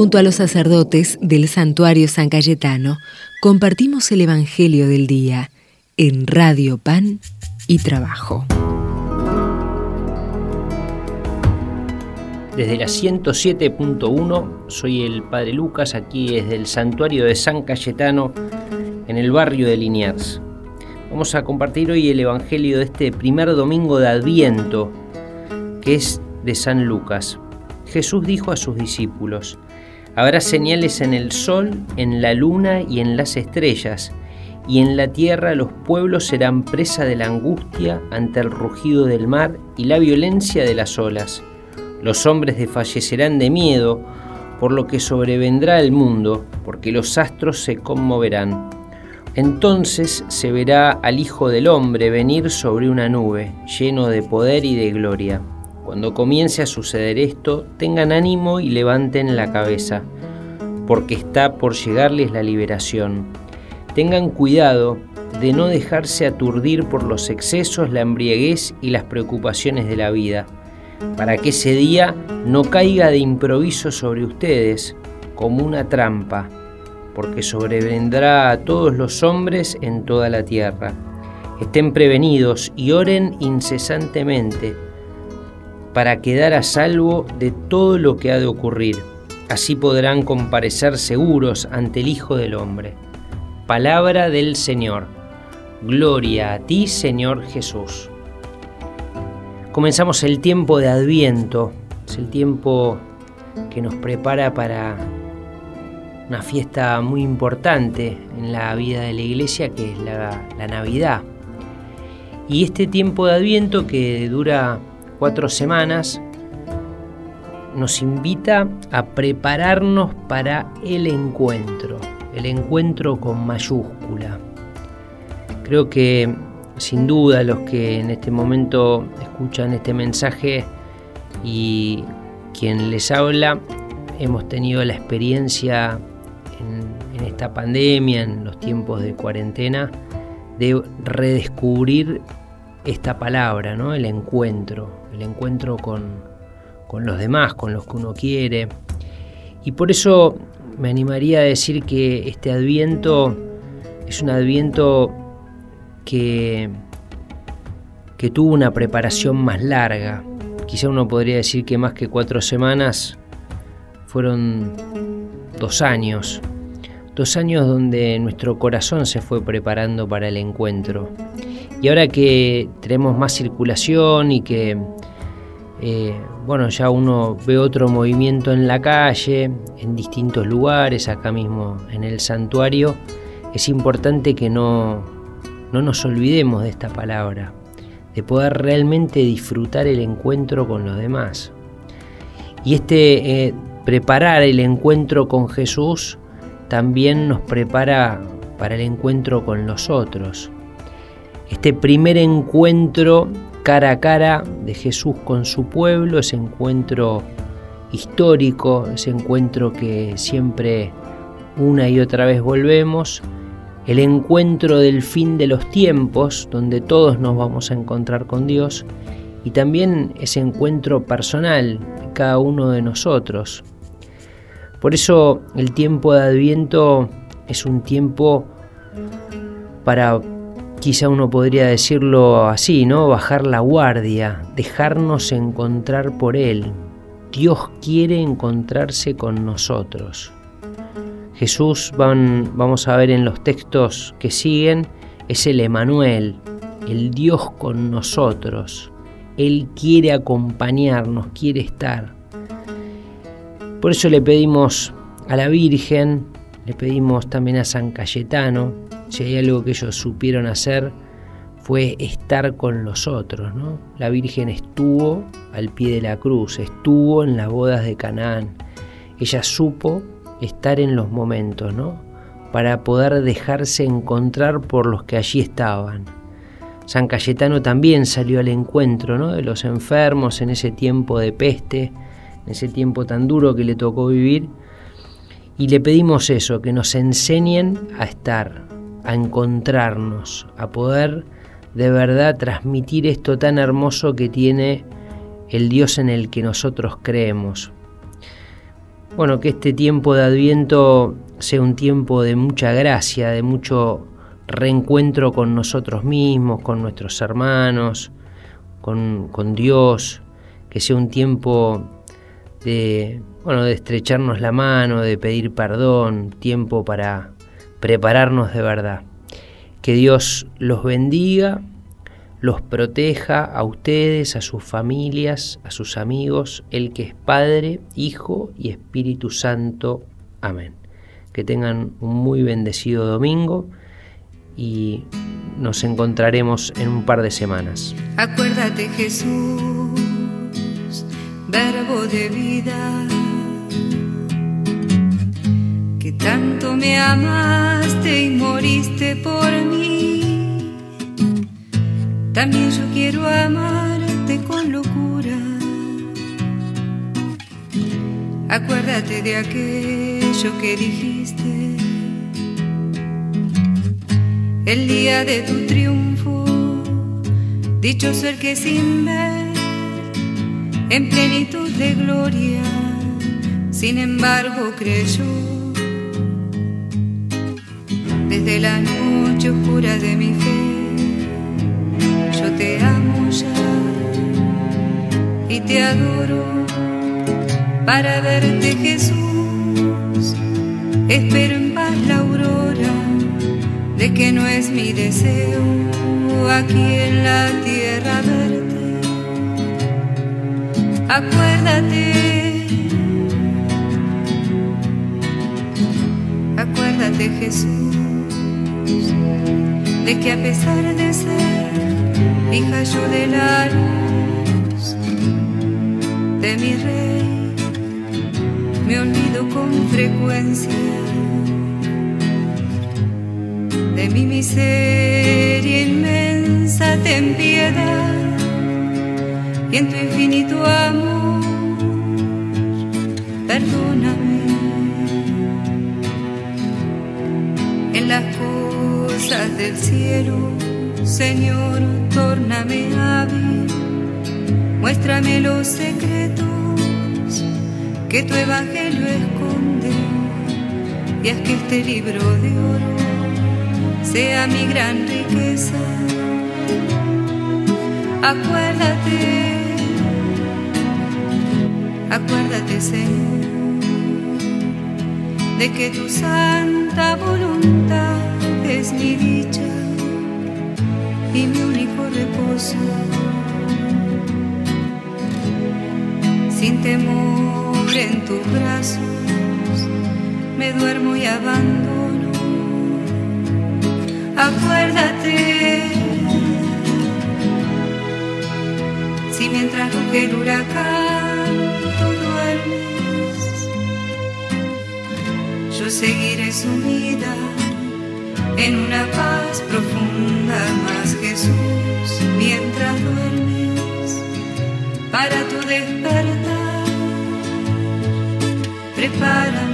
Junto a los sacerdotes del santuario San Cayetano, compartimos el Evangelio del Día en Radio Pan y Trabajo. Desde la 107.1 soy el Padre Lucas, aquí desde el santuario de San Cayetano, en el barrio de Liniers. Vamos a compartir hoy el Evangelio de este primer domingo de Adviento, que es de San Lucas. Jesús dijo a sus discípulos, Habrá señales en el sol, en la luna y en las estrellas, y en la tierra los pueblos serán presa de la angustia ante el rugido del mar y la violencia de las olas. Los hombres desfallecerán de miedo por lo que sobrevendrá el mundo, porque los astros se conmoverán. Entonces se verá al Hijo del Hombre venir sobre una nube, lleno de poder y de gloria. Cuando comience a suceder esto, tengan ánimo y levanten la cabeza, porque está por llegarles la liberación. Tengan cuidado de no dejarse aturdir por los excesos, la embriaguez y las preocupaciones de la vida, para que ese día no caiga de improviso sobre ustedes como una trampa, porque sobrevendrá a todos los hombres en toda la tierra. Estén prevenidos y oren incesantemente para quedar a salvo de todo lo que ha de ocurrir. Así podrán comparecer seguros ante el Hijo del Hombre. Palabra del Señor. Gloria a ti, Señor Jesús. Comenzamos el tiempo de Adviento. Es el tiempo que nos prepara para una fiesta muy importante en la vida de la iglesia, que es la, la Navidad. Y este tiempo de Adviento que dura cuatro semanas, nos invita a prepararnos para el encuentro, el encuentro con mayúscula. Creo que sin duda los que en este momento escuchan este mensaje y quien les habla, hemos tenido la experiencia en, esta pandemia, en los tiempos de cuarentena, de redescubrir esta palabra, ¿no? el encuentro, el encuentro con, los demás, con los que uno quiere. Y por eso me animaría a decir que este adviento es un adviento que, que tuvo una preparación más larga. Quizá uno podría decir que más que cuatro semanas fueron dos años. Dos años donde nuestro corazón se fue preparando para el encuentro. Y ahora que tenemos más circulación y que eh, bueno, ya uno ve otro movimiento en la calle, en distintos lugares, acá mismo en el santuario, es importante que no, no nos olvidemos de esta palabra, de poder realmente disfrutar el encuentro con los demás. Y este eh, preparar el encuentro con Jesús también nos prepara para el encuentro con los otros. Este primer encuentro cara a cara de Jesús con su pueblo, ese encuentro histórico, ese encuentro que siempre una y otra vez volvemos, el encuentro del fin de los tiempos, donde todos nos vamos a encontrar con Dios, y también ese encuentro personal de cada uno de nosotros. Por eso el tiempo de Adviento es un tiempo para quizá uno podría decirlo así, ¿no? Bajar la guardia, dejarnos encontrar por Él. Dios quiere encontrarse con nosotros. Jesús, vamos a ver en los textos que siguen, es el Emanuel, el Dios con nosotros. Él quiere acompañarnos, quiere estar. Por eso le pedimos a la Virgen, le pedimos también a San Cayetano, si hay algo que ellos supieron hacer, fue estar con los otros. ¿no? La Virgen estuvo al pie de la cruz, estuvo en las bodas de Canaán. Ella supo estar en los momentos, ¿no? Para poder dejarse encontrar por los que allí estaban. San Cayetano también salió al encuentro ¿no? de los enfermos en ese tiempo de peste, en ese tiempo tan duro que le tocó vivir. Y le pedimos eso, que nos enseñen a estar, a encontrarnos, a poder de verdad transmitir esto tan hermoso que tiene el Dios en el que nosotros creemos. bueno, que este tiempo de Adviento sea un tiempo de mucha gracia, de mucho reencuentro con nosotros mismos, con nuestros hermanos, con, con Dios, que sea un tiempo de, bueno, de estrecharnos la mano, de pedir perdón, tiempo para prepararnos de verdad. Que Dios los bendiga, los proteja a ustedes, a sus familias, a sus amigos, el que es Padre, Hijo y Espíritu Santo. Amén. Que tengan un muy bendecido domingo y nos encontraremos en un par de semanas. Acuérdate Jesús, verbo de vida, que tanto me y moriste por mí. También yo quiero amarte con locura. Acuérdate de aquello que dijiste el día de tu triunfo, dicho ser que sin ver, en plenitud de gloria, sin embargo creyó. Desde la noche oscura de mi fe, yo te amo ya y te adoro para verte Jesús. Espero en paz la aurora de que no es mi deseo aquí en la tierra verte. Acuérdate, acuérdate Jesús, de que a pesar de ser hija yo de la luz de mi rey, me olvido con frecuencia de mi miseria inmensa ten piedad y en tu infinito amor perdóname. En las cosas del cielo. Señor tórname hábil muéstrame los secretos que tu evangelio esconde. Y es que este libro de oro sea mi gran riqueza. Acuérdate, acuérdate Señor, de que tu santa voluntad es mi dicha y mi único reposo. Sin temor en tus brazos me duermo y abandono acuérdate. Si mientras ruge el huracán tú duermes, yo seguiré sumida en una paz profunda más Jesús mientras duermes para tu despertar. Prepara